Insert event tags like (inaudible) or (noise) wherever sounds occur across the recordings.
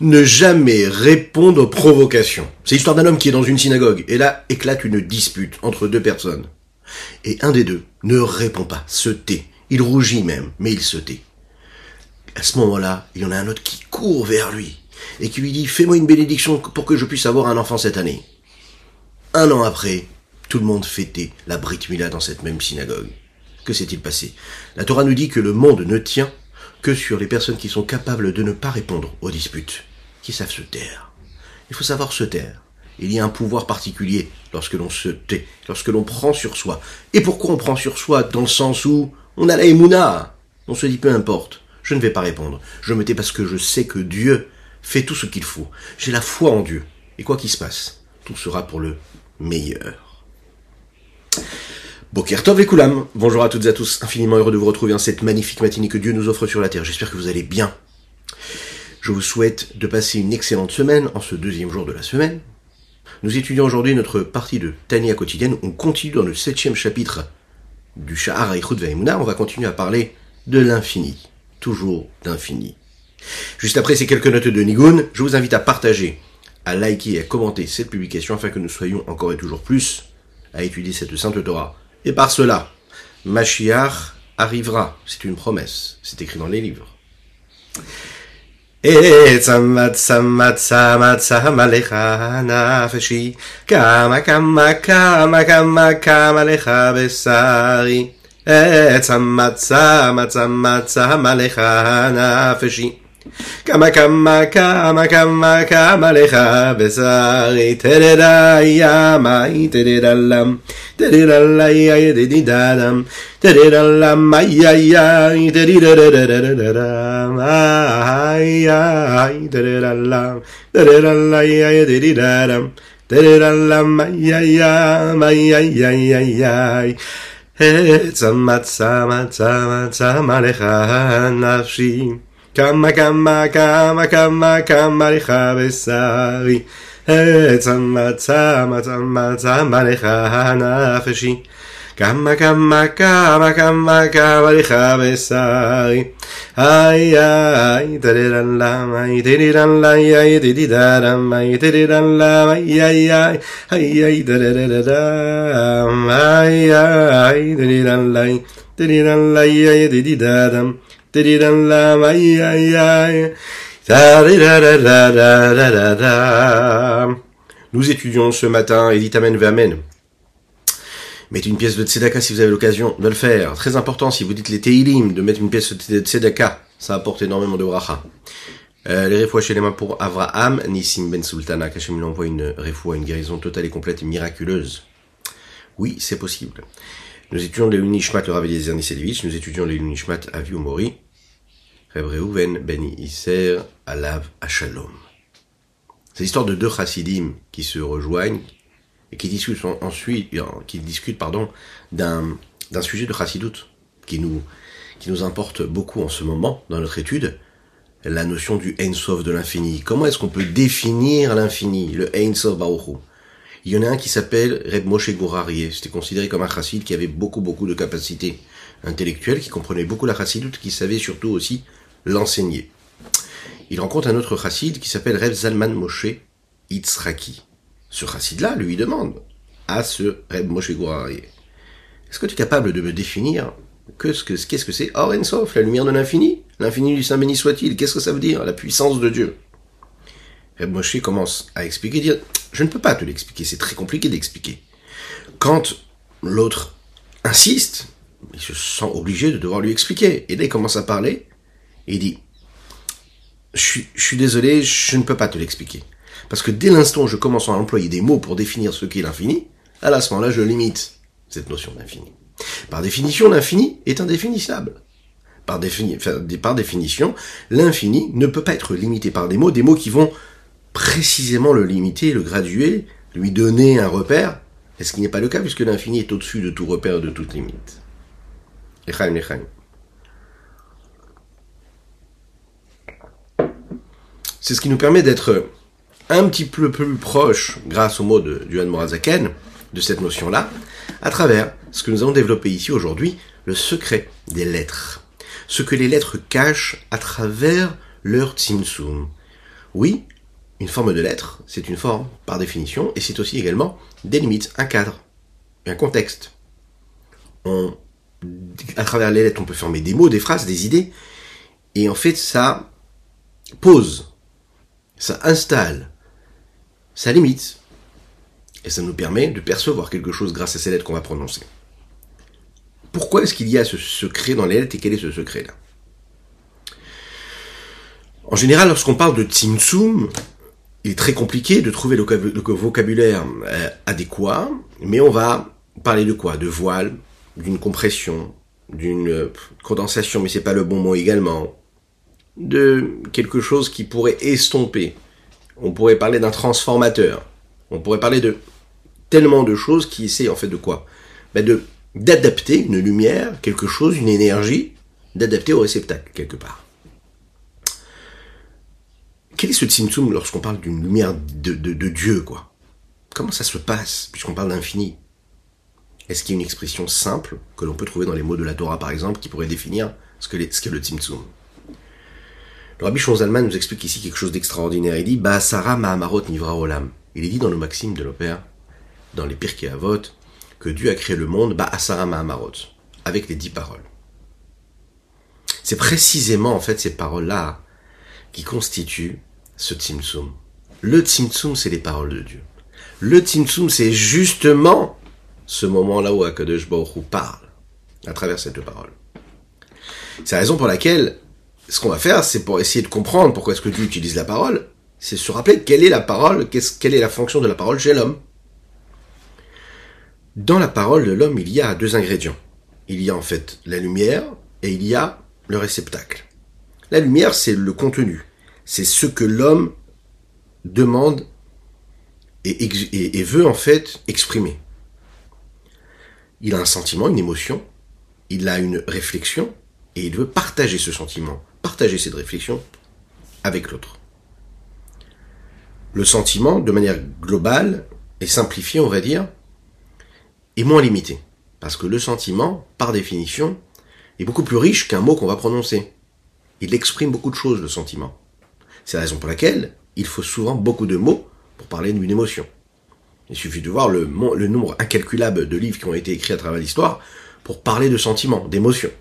Ne jamais répondre aux provocations. C'est l'histoire d'un homme qui est dans une synagogue, et là éclate une dispute entre deux personnes. Et un des deux ne répond pas, se tait. Il rougit même, mais il se tait. À ce moment-là, il y en a un autre qui court vers lui, et qui lui dit, fais-moi une bénédiction pour que je puisse avoir un enfant cette année. Un an après, tout le monde fêtait la Brit Mila dans cette même synagogue. Que s'est-il passé? La Torah nous dit que le monde ne tient que sur les personnes qui sont capables de ne pas répondre aux disputes, qui savent se taire. Il faut savoir se taire. Il y a un pouvoir particulier lorsque l'on se tait, lorsque l'on prend sur soi. Et pourquoi on prend sur soi Dans le sens où on a la émouna? On se dit peu importe, je ne vais pas répondre. Je me tais parce que je sais que Dieu fait tout ce qu'il faut. J'ai la foi en Dieu. Et quoi qu'il se passe, tout sera pour le meilleur. Bokertov et Koulam, bonjour à toutes et à tous, infiniment heureux de vous retrouver en cette magnifique matinée que Dieu nous offre sur la terre. J'espère que vous allez bien. Je vous souhaite de passer une excellente semaine en ce deuxième jour de la semaine. Nous étudions aujourd'hui notre partie de Tania quotidienne. On continue dans le septième chapitre du Shahar Aichud Vaimuna. On va continuer à parler de l'infini. Toujours d'infini. Juste après ces quelques notes de Nigun, je vous invite à partager, à liker et à commenter cette publication afin que nous soyons encore et toujours plus à étudier cette sainte Torah et par cela, Mashiach arrivera. C'est une promesse. C'est écrit dans les livres. כמה כמה כמה כמה כמה לך בשרי תדדה ימה תדדה לם תדדה לי תדדה דם תדדה לם איי איי איי תדדה דם איי איי תדדה לם תדדה לי איי תדדה דם תדדה לם איי איי איי איי איי איי עצה מצה מצה מצה מלך נפשי كما كما كما كما كما لخ بالساغي إيه، تما تما تما تما لخ نافشي كما كما كما كما كما لخ بالساغي هاي هاي تريران لا ماي تريران لا ياي تيري دارا ماي تريران لا ماي ياي ياي هاي هاي تريران هاي هاي تريران لا تريران لا ياي تيري دارا nous étudions ce matin Edith Amen Amen. Mettez une pièce de tzedaka si vous avez l'occasion de le faire. Très important, si vous dites les teilim, de mettre une pièce de tzedaka. Ça apporte énormément de bracha. Euh, les refouas chez les mains pour Avraham, Nissim Ben Sultana, qu'Hachem lui envoie une refoua, une guérison totale et complète et miraculeuse. Oui, c'est possible. Nous étudions les Lunishmat, le Rav Eliezer Nisselevich, nous étudions les Lunishmat Avi Mori, Isser Alav. C'est l'histoire de deux chassidim qui se rejoignent et qui discutent ensuite, qui discutent pardon, d'un d'un sujet de chassidoute qui nous qui nous importe beaucoup en ce moment dans notre étude, la notion du Ein de l'infini. Comment est-ce qu'on peut définir l'infini, le Ein Sof Baruch Il y en a un qui s'appelle Reb Moshe Gourarié. C'était considéré comme un chassid qui avait beaucoup beaucoup de capacités intellectuelles, qui comprenait beaucoup la chassidoute, qui savait surtout aussi l'enseigner. Il rencontre un autre chassid qui s'appelle Reb Zalman Moshe Itzraki. Ce chassid-là lui demande à ce Reb Moshe Gourarié, est-ce que tu es capable de me définir qu'est-ce que qu'est-ce que c'est Or Ensof, la lumière de l'infini, l'infini du Saint béni soit-il, qu'est-ce que ça veut dire La puissance de Dieu? Reb Moshe commence à expliquer, dire, je ne peux pas te l'expliquer, c'est très compliqué d'expliquer. Quand l'autre insiste, il se sent obligé de devoir lui expliquer. Et là, il commence à parler, et il dit, je suis, désolé, je ne peux pas te l'expliquer. Parce que dès l'instant où je commence à employer des mots pour définir ce qu'est l'infini, à ce moment-là, je limite cette notion d'infini. Par définition, l'infini est indéfinissable. Par, par définition, l'infini ne peut pas être limité par des mots, des mots qui vont précisément le limiter, le graduer, lui donner un repère, est ce qui n'est pas le cas puisque l'infini est au-dessus de tout repère, de toute limite. Echaim, echaim. C'est ce qui nous permet d'être un petit peu plus proche, grâce au mot de Duhan Morazaken, de cette notion-là, à travers ce que nous avons développé ici aujourd'hui, le secret des lettres. Ce que les lettres cachent à travers leur tzimtzum. Oui, une forme de lettre, c'est une forme, par définition, et c'est aussi également des limites, un cadre, un contexte. On, à travers les lettres, on peut former des mots, des phrases, des idées, et en fait, ça pose, ça installe, ça limite, et ça nous permet de percevoir quelque chose grâce à ces lettres qu'on va prononcer. Pourquoi est-ce qu'il y a ce secret dans les lettres et quel est ce secret-là? En général, lorsqu'on parle de Tzimtzum, il est très compliqué de trouver le vocabulaire euh, adéquat, mais on va parler de quoi? De voile, d'une compression, d'une euh, condensation, mais c'est pas le bon mot également, de quelque chose qui pourrait estomper. On pourrait parler d'un transformateur. On pourrait parler de tellement de choses qui essaient en fait de quoi? Ben de d'adapter une lumière, quelque chose, une énergie, d'adapter au réceptacle quelque part. Quel est ce Tzimtzum lorsqu'on parle d'une lumière de, de, Dieu, quoi? Comment ça se passe, puisqu'on parle d'infini? Est-ce qu'il y a une expression simple que l'on peut trouver dans les mots de la Torah, par exemple, qui pourrait définir ce qu'est ce le Tzimtzum Le Rabbi Shonzalman nous explique ici quelque chose d'extraordinaire. Il dit Ba'asara ma'amarot nivra olam. Il est dit dans le Maxime de l'Opère, dans les Pirkei Avot, que Dieu a créé le monde Ba'asara ma'amarot, avec les dix paroles. C'est précisément, en fait, ces paroles-là qui constituent ce Tzimtzum. Le Tzimtzum, c'est les paroles de Dieu. Le Tzimtzum, c'est justement ce moment-là où Akadosh Baruch parle, à travers cette parole. C'est la raison pour laquelle, ce qu'on va faire, c'est pour essayer de comprendre pourquoi est-ce que Dieu utilise la parole, c'est se rappeler quelle est la parole, quelle est la fonction de la parole chez l'homme. Dans la parole de l'homme, il y a deux ingrédients. Il y a en fait la lumière et il y a le réceptacle. La lumière, c'est le contenu c'est ce que l'homme demande et, veut en fait exprimer. Il a un sentiment, une émotion, il a une réflexion, et il veut partager ce sentiment, partager cette réflexion avec l'autre. Le sentiment, de manière globale et simplifiée, on va dire, est moins limité. Parce que le sentiment, par définition, est beaucoup plus riche qu'un mot qu'on va prononcer. Il exprime beaucoup de choses, le sentiment. C'est la raison pour laquelle il faut souvent beaucoup de mots pour parler d'une émotion. Il suffit de voir le, le, nombre incalculable de livres qui ont été écrits à travers l'histoire pour parler de sentiments, d'émotions.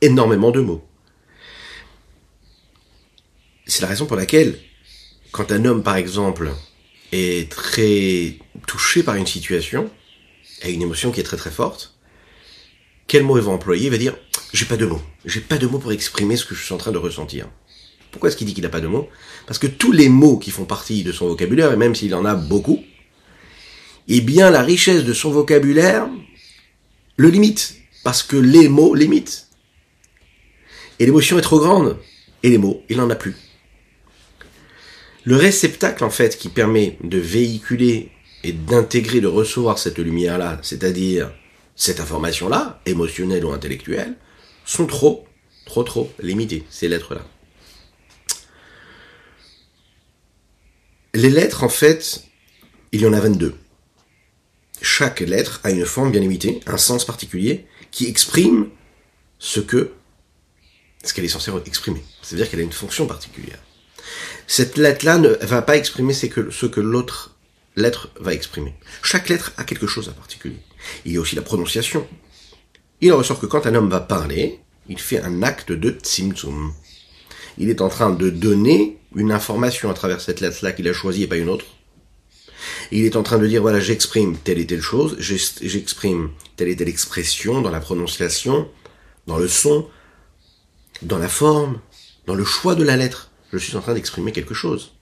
Énormément de mots. C'est la raison pour laquelle, quand un homme, par exemple, est très touché par une situation, a une émotion qui est très très forte, quel mot il va employer? Il va dire, j'ai pas de mots. J'ai pas de mots pour exprimer ce que je suis en train de ressentir. Pourquoi est-ce qu'il dit qu'il n'a pas de mots? Parce que tous les mots qui font partie de son vocabulaire, et même s'il en a beaucoup, eh bien la richesse de son vocabulaire le limite. Parce que les mots limitent. Et l'émotion est trop grande. Et les mots, il n'en a plus. Le réceptacle, en fait, qui permet de véhiculer et d'intégrer, de recevoir cette lumière-là, c'est-à-dire cette information-là, émotionnelle ou intellectuelle, sont trop, trop, trop limitées, ces lettres-là. Les lettres, en fait, il y en a 22. Chaque lettre a une forme bien limitée, un sens particulier, qui exprime ce que, ce qu'elle est censée exprimer. C'est-à-dire qu'elle a une fonction particulière. Cette lettre-là ne va pas exprimer ce que, l'autre lettre va exprimer. Chaque lettre a quelque chose à particulier. Il y a aussi la prononciation. Il en ressort que quand un homme va parler, il fait un acte de tzimtzum. Il est en train de donner une information à travers cette lettre-là qu'il a choisie et pas une autre. il est en train de dire, voilà, j'exprime telle et telle chose, j'exprime telle et telle expression dans la prononciation, dans le son, dans la forme, dans le choix de la lettre. Je suis en train d'exprimer quelque chose.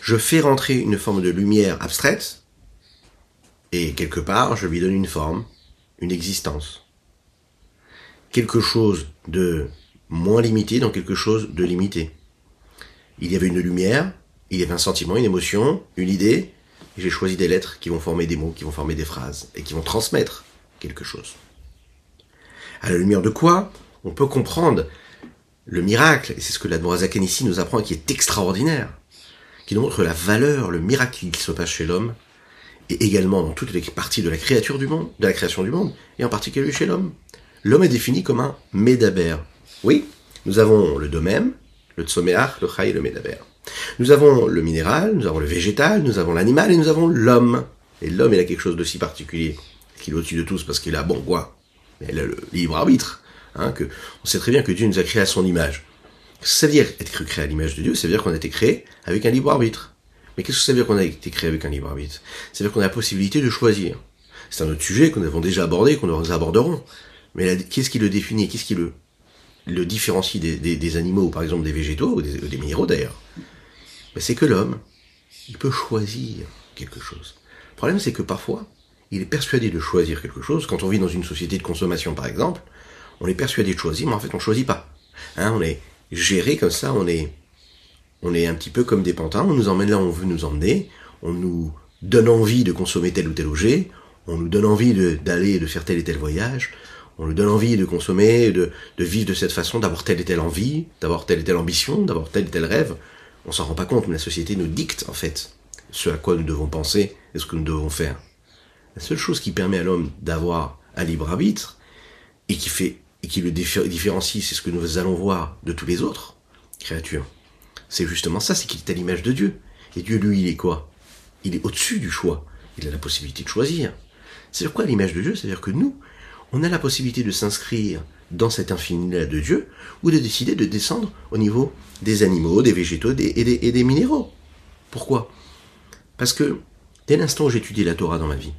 Je fais rentrer une forme de lumière abstraite, et quelque part, je lui donne une forme, une existence. Quelque chose de moins limité dans quelque chose de limité. Il y avait une lumière, il y avait un sentiment, une émotion, une idée, j'ai choisi des lettres qui vont former des mots, qui vont former des phrases, et qui vont transmettre quelque chose. À la lumière de quoi? On peut comprendre le miracle, et c'est ce que l'Admorazaken ici nous apprend, qui est extraordinaire, qui nous montre la valeur, le miracle qui se passe chez l'homme, et également dans toutes les parties de la créature du monde, de la création du monde, et en particulier chez l'homme. L'homme est défini comme un médaber. Oui, nous avons le domaine, le tsoméach, le chai et le medaber. Nous avons le minéral, nous avons le végétal, nous avons l'animal et nous avons l'homme. Et l'homme, il a quelque chose de si particulier, qu'il est au-dessus de tous parce qu'il a, bon, quoi Il a le libre arbitre. Hein, que, on sait très bien que Dieu nous a créés à son image. Ça veut dire être créé à l'image de Dieu, ça veut dire qu'on a été créé avec un libre arbitre. Mais qu'est-ce que ça veut dire qu'on a été créé avec un libre arbitre? Ça veut dire qu'on a la possibilité de choisir. C'est un autre sujet que nous avons déjà abordé, qu'on nous aborderons. Mais qu'est-ce qui le définit? Qu'est-ce qui le, différencie des, animaux, par exemple des végétaux, ou des, des minéraux d'ailleurs? Ben, C'est que l'homme, il peut choisir quelque chose. Le problème, c'est que parfois, il est persuadé de choisir quelque chose. Quand on vit dans une société de consommation, par exemple, on est persuadé de choisir, mais en fait, on choisit pas. Hein, on est géré comme ça, on est, on est un petit peu comme des pantins, on nous emmène là où on veut nous emmener, on nous donne envie de consommer tel ou tel objet, on nous donne envie d'aller et de faire tel et tel voyage, on nous donne envie de consommer, de, de vivre de cette façon, d'avoir telle et telle envie, d'avoir telle et telle ambition, d'avoir tel et tel rêve. On s'en rend pas compte, mais la société nous dicte en fait ce à quoi nous devons penser et ce que nous devons faire. La seule chose qui permet à l'homme d'avoir un libre arbitre et qui fait et qui le différencie, c'est ce que nous allons voir de tous les autres créatures. C'est justement ça, c'est qu'il est à l'image de Dieu. Et Dieu, lui, il est quoi? Il est au-dessus du choix. Il a la possibilité de choisir. C'est quoi l'image de Dieu? C'est-à-dire que nous, on a la possibilité de s'inscrire dans cet infini-là de Dieu, ou de décider de descendre au niveau des animaux, des végétaux et, des, et des minéraux. Pourquoi? Parce que dès l'instant où j'étudie la Torah dans ma vie,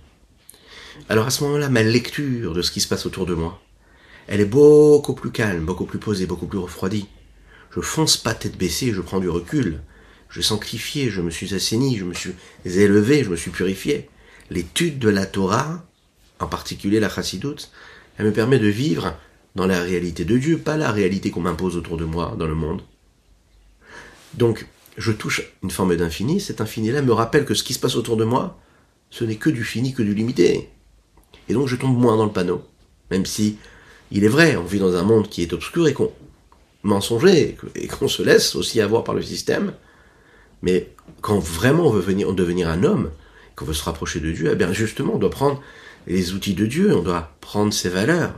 alors à ce moment-là, ma lecture de ce qui se passe autour de moi, elle est beaucoup plus calme, beaucoup plus posée, beaucoup plus refroidie. Je fonce pas tête baissée, je prends du recul. Je sanctifié, je me suis assaini, je me suis élevé, je me suis purifié. L'étude de la Torah, en particulier la Chassidoute, elle me permet de vivre dans la réalité de Dieu, pas la réalité qu'on m'impose autour de moi, dans le monde. Donc, je touche une forme d'infini, cet infini-là me rappelle que ce qui se passe autour de moi, ce n'est que du fini, que du limité. Et donc je tombe moins dans le panneau, même si il est vrai, on vit dans un monde qui est obscur et qu'on mensonger et qu'on se laisse aussi avoir par le système. Mais quand vraiment on veut venir, devenir un homme, qu'on veut se rapprocher de Dieu, eh bien justement, on doit prendre les outils de Dieu, on doit prendre ses valeurs.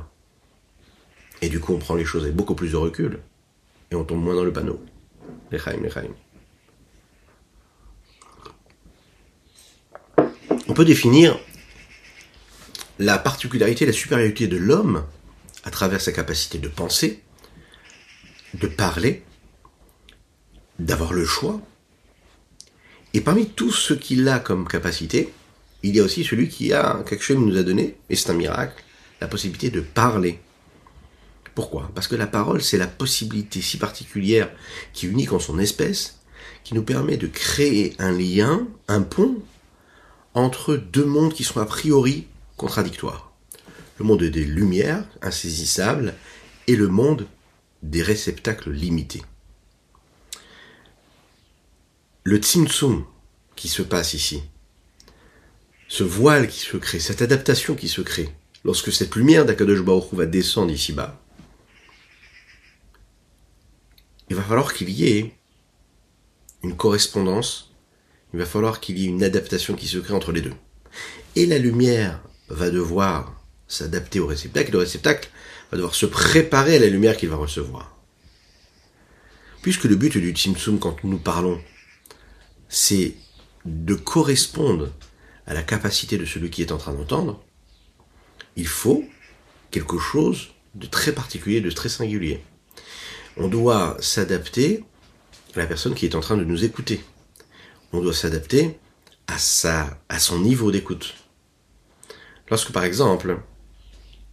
Et du coup, on prend les choses avec beaucoup plus de recul. Et on tombe moins dans le panneau. Lechaim. On peut définir la particularité, la supériorité de l'homme à travers sa capacité de penser, de parler, d'avoir le choix. Et parmi tout ce qu'il a comme capacité, il y a aussi celui qui a, quelque chose nous a donné, et c'est un miracle, la possibilité de parler. Pourquoi? Parce que la parole, c'est la possibilité si particulière, qui est unique en son espèce, qui nous permet de créer un lien, un pont, entre deux mondes qui sont a priori contradictoires le monde des lumières insaisissables et le monde des réceptacles limités. Le tsum qui se passe ici, ce voile qui se crée, cette adaptation qui se crée, lorsque cette lumière d'Akadosh Baruch va descendre ici-bas, il va falloir qu'il y ait une correspondance, il va falloir qu'il y ait une adaptation qui se crée entre les deux. Et la lumière va devoir s'adapter au réceptacle, le réceptacle va devoir se préparer à la lumière qu'il va recevoir. Puisque le but du Tzimtzum, quand nous parlons, c'est de correspondre à la capacité de celui qui est en train d'entendre, il faut quelque chose de très particulier, de très singulier. On doit s'adapter à la personne qui est en train de nous écouter. On doit s'adapter à sa, à son niveau d'écoute. Lorsque par exemple,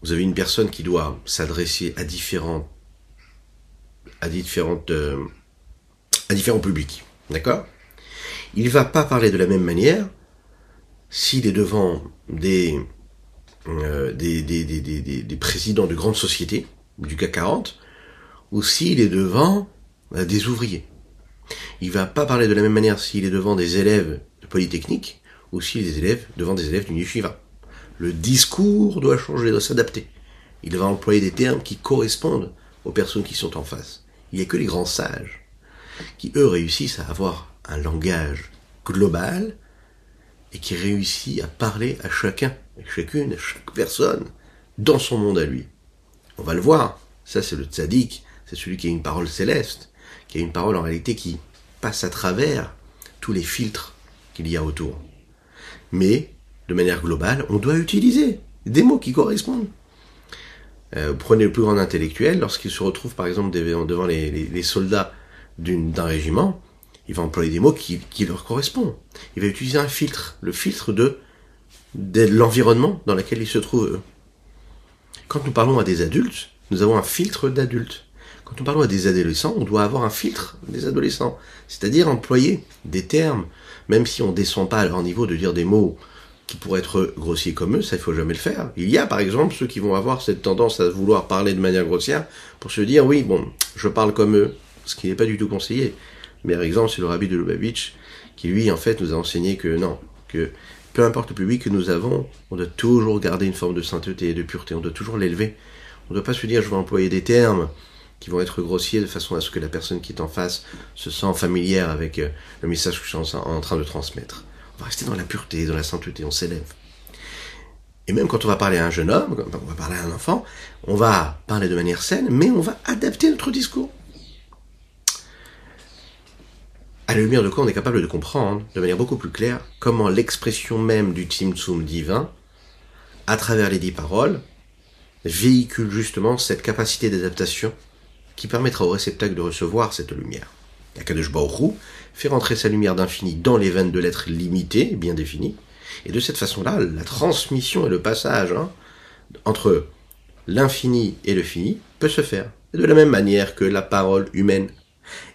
vous avez une personne qui doit s'adresser à différents, à euh, à différents publics, d'accord? Il va pas parler de la même manière s'il est devant des, euh, présidents de grandes sociétés du CAC 40 ou s'il est devant euh, des ouvriers. Il va pas parler de la même manière s'il est devant des élèves de Polytechnique ou s'il est devant des élèves du yeshiva. Le discours doit changer, doit s'adapter. Il va employer des termes qui correspondent aux personnes qui sont en face. Il n'y a que les grands sages qui, eux, réussissent à avoir un langage global et qui réussissent à parler à chacun, à chacune, à chaque personne, dans son monde à lui. On va le voir. Ça, c'est le tzaddik. C'est celui qui a une parole céleste, qui a une parole en réalité qui, passe à travers tous les filtres qu'il y a autour. Mais, de manière globale, on doit utiliser des mots qui correspondent. Euh, prenez le plus grand intellectuel, lorsqu'il se retrouve par exemple devant les, soldats d'un régiment, il va employer des mots qui, leur correspondent. Il va utiliser un filtre, le filtre de, l'environnement dans lequel ils se trouvent. Quand nous parlons à des adultes, nous avons un filtre d'adultes. Quand nous parlons à des adolescents, on doit avoir un filtre des adolescents. C'est-à-dire employer des termes, même si on ne descend pas à leur niveau de dire des mots qui pourraient être grossiers comme eux, ça il faut jamais le faire. Il y a par exemple ceux qui vont avoir cette tendance à vouloir parler de manière grossière pour se dire oui bon je parle comme eux, ce qui n'est pas du tout conseillé. Mais par exemple c'est le rabbi de Lubavitch qui lui en fait nous a enseigné que non, que peu importe le public que nous avons, on doit toujours garder une forme de sainteté et de pureté, on doit toujours l'élever. On ne doit pas se dire je vais employer des termes qui vont être grossiers de façon à ce que la personne qui est en face se sent familière avec euh, le message que je suis en train de transmettre. On va rester dans la pureté, dans la sainteté, on s'élève. Et même quand on va parler à un jeune homme, quand on va parler à un enfant, on va parler de manière saine, mais on va adapter notre discours. À la lumière de quoi on est capable de comprendre de manière beaucoup plus claire comment l'expression même du Tzimtzum divin, à travers les dix paroles, véhicule justement cette capacité d'adaptation qui permettra au réceptacle de recevoir cette lumière. Akadosh fait rentrer sa lumière d'infini dans les veines de l'être limité, bien défini, et de cette façon-là, la transmission et le passage hein, entre l'infini et le fini peut se faire. de la même manière que la parole humaine,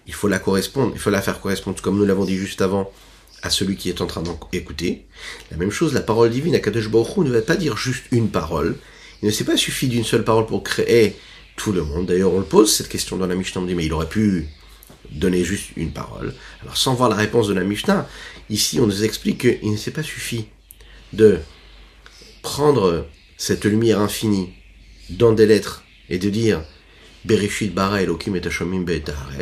il faut la correspondre, il faut la faire correspondre, comme nous l'avons dit juste avant, à celui qui est en train d'écouter. La même chose, la parole divine, Akadosh Baruch ne va pas dire juste une parole. Il ne s'est pas suffi d'une seule parole pour créer tout le monde. D'ailleurs, on le pose cette question dans la Mishnah, on dit, mais il aurait pu donner juste une parole. Alors sans voir la réponse de la Mishnah, ici on nous explique qu'il ne s'est pas suffi de prendre cette lumière infinie dans des lettres et de dire Bereshit bara Elohim et Hashomim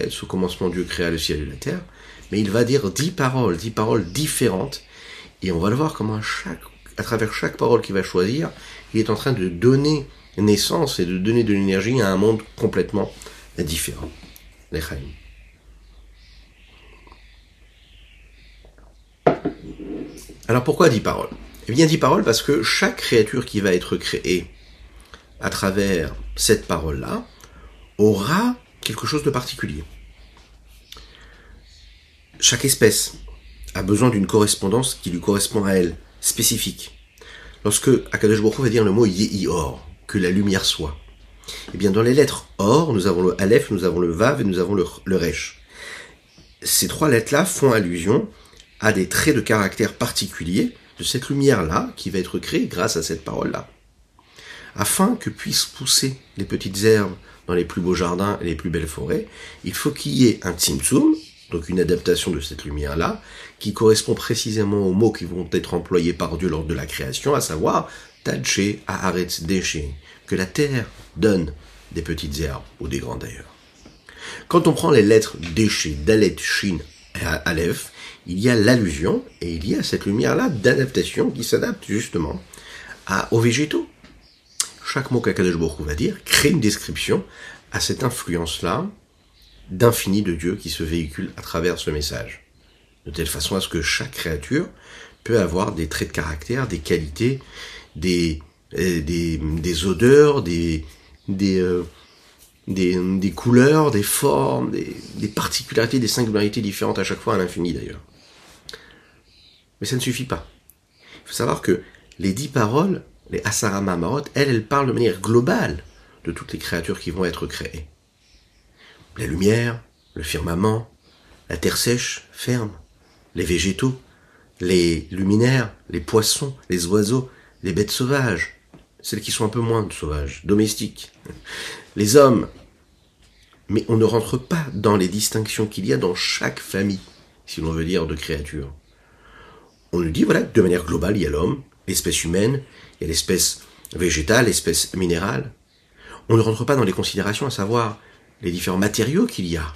sous commencement Dieu créa le ciel et la terre, mais il va dire dix paroles, dix paroles différentes, et on va le voir comment à, travers chaque parole qu'il va choisir, il est en train de donner naissance et de donner de l'énergie à un monde complètement différent. Alors pourquoi dix paroles? Eh bien dix paroles parce que chaque créature qui va être créée à travers cette parole-là aura quelque chose de particulier. Chaque espèce a besoin d'une correspondance qui lui correspond à elle, spécifique. Lorsque Akadosh Baruch va dire le mot Yehi-Or, que la lumière soit, eh bien dans les lettres Or, nous avons le Aleph, nous avons le Vav et nous avons le, le Resh. Ces trois lettres-là font allusion a des traits de caractère particuliers de cette lumière-là qui va être créée grâce à cette parole-là. Afin que puissent pousser les petites herbes dans les plus beaux jardins et les plus belles forêts, il faut qu'il y ait un tzimtzum, donc une adaptation de cette lumière-là, qui correspond précisément aux mots qui vont être employés par Dieu lors de la création, à savoir Tadche, Aharetz, Deshe, que la terre donne des petites herbes, ou des grands d'ailleurs. Quand on prend les lettres Deshe, Dalet, Shin et Aleph, il y a l'allusion et il y a cette lumière-là d'adaptation qui s'adapte justement à, aux végétaux. Chaque mot qu'Akadosh va dire crée une description à cette influence-là d'infini de Dieu qui se véhicule à travers ce message. De telle façon à ce que chaque créature peut avoir des traits de caractère, des qualités, des, euh, odeurs, euh, des, couleurs, des formes, des particularités, des singularités différentes à chaque fois à l'infini d'ailleurs. Mais ça ne suffit pas. Il faut savoir que les dix paroles, les Asara Mamarot, elles, elles parlent de manière globale de toutes les créatures qui vont être créées. La lumière, le firmament, la terre sèche, ferme, les végétaux, les luminaires, les poissons, les oiseaux, les bêtes sauvages, celles qui sont un peu moins sauvages, domestiques, (laughs) les hommes. Mais on ne rentre pas dans les distinctions qu'il y a dans chaque famille, si l'on veut dire, de créatures on nous dit, voilà, de manière globale, il y a l'homme, l'espèce humaine, il y a l'espèce végétale, l'espèce minérale. On ne rentre pas dans les considérations à savoir les différents matériaux qu'il y a.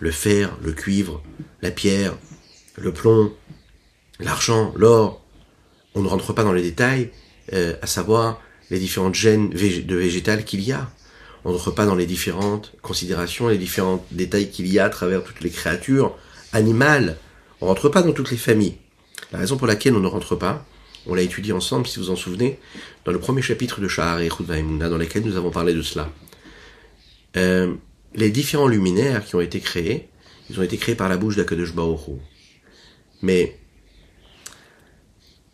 Le fer, le cuivre, la pierre, le plomb, l'argent, l'or. On ne rentre pas dans les détails, euh, à savoir les différentes gènes de végétales qu'il y a. On ne rentre pas dans les différentes considérations, les différents détails qu'il y a à travers toutes les créatures animal, on rentre pas dans toutes les familles. La raison pour laquelle on ne rentre pas, on l'a étudié ensemble, si vous en souvenez, dans le premier chapitre de Shahar et dans lequel nous avons parlé de cela. Euh, les différents luminaires qui ont été créés, ils ont été créés par la bouche d'Akadosh. Mais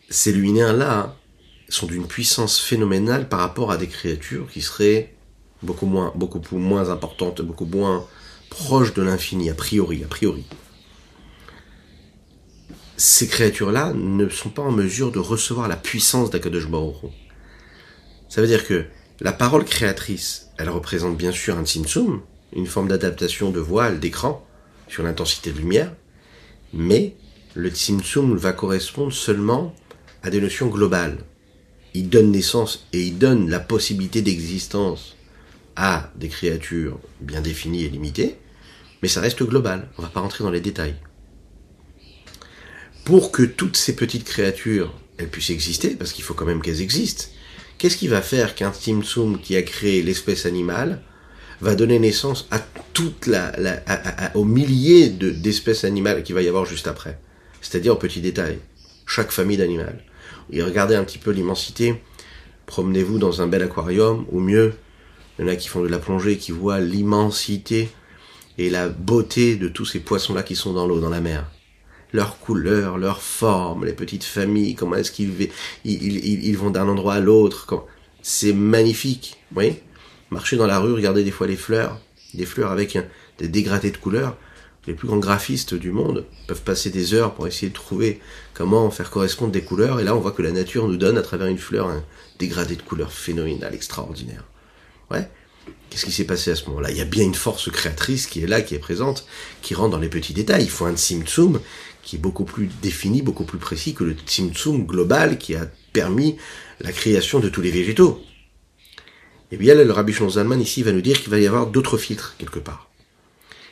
ces luminaires-là sont d'une puissance phénoménale par rapport à des créatures qui seraient beaucoup moins, beaucoup moins importantes, beaucoup moins proches de l'infini, a priori, a priori. Ces créatures-là ne sont pas en mesure de recevoir la puissance d'Akadosh Baruch Ça veut dire que la parole créatrice, elle représente bien sûr un tzimtzum, une forme d'adaptation de voile, d'écran, sur l'intensité de lumière, mais le tzimtzum va correspondre seulement à des notions globales. Il donne naissance et il donne la possibilité d'existence à des créatures bien définies et limitées, mais ça reste global. On va pas rentrer dans les détails. Pour que toutes ces petites créatures elles puissent exister, parce qu'il faut quand même qu'elles existent, qu'est-ce qui va faire qu'un Tzimtzum qui a créé l'espèce animale va donner naissance à toute la, aux milliers d'espèces animales qu'il va y avoir juste après? C'est-à-dire aux petits détails. Chaque famille d'animaux et regardez un petit peu l'immensité. Promenez-vous dans un bel aquarium, ou mieux, il y en a qui font de la plongée, qui voient l'immensité et la beauté de tous ces poissons-là qui sont dans l'eau, dans la mer. Leur couleur, leur forme, les petites familles, comment est-ce qu'ils ils, vont d'un endroit à l'autre. C'est magnifique, vous voyez? Marchez dans la rue, regardez des fois les fleurs, des fleurs avec des dégradés de couleurs les plus grands graphistes du monde peuvent passer des heures pour essayer de trouver comment faire correspondre des couleurs. Et là, on voit que la nature nous donne à travers une fleur un dégradé de couleurs phénoménal, extraordinaire. Ouais. Qu'est-ce qui s'est passé à ce moment-là? Il y a bien une force créatrice qui est là, qui est présente, qui rentre dans les petits détails. Il faut un tsimtsum qui est beaucoup plus défini, beaucoup plus précis que le tsimtsum global qui a permis la création de tous les végétaux. Et bien le Rabbi Zalman ici va nous dire qu'il va y avoir d'autres filtres quelque part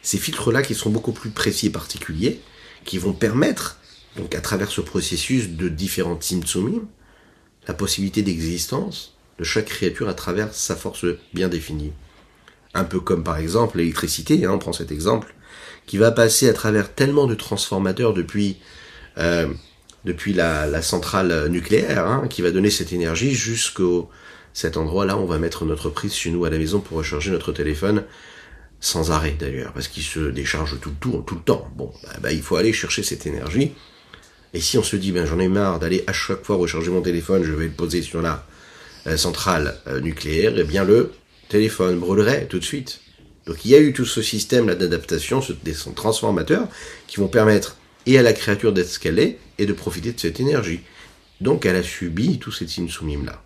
ces filtres-là qui sont beaucoup plus précis et particuliers, qui vont permettre, donc à travers ce processus de différents Tzimtzumim, la possibilité d'existence de chaque créature à travers sa force bien définie. Un peu comme par exemple l'électricité, hein, on prend cet exemple, qui va passer à travers tellement de transformateurs depuis euh, depuis la, centrale nucléaire, hein, qui va donner cette énergie jusqu'au cet endroit-là, on va mettre notre prise chez nous à la maison pour recharger notre téléphone sans arrêt d'ailleurs, parce qu'il se décharge tout le, tout le temps. Bon, bah, bah, il faut aller chercher cette énergie. Et si on se dit, ben j'en ai marre d'aller à chaque fois recharger mon téléphone, je vais le poser sur la euh, centrale euh, nucléaire, eh bien le téléphone brûlerait tout de suite. Donc il y a eu tout ce système là d'adaptation, des transformateurs, qui vont permettre et à la créature d'être ce qu'elle est, et de profiter de cette énergie. Donc elle a subi tous ces sinsumim là.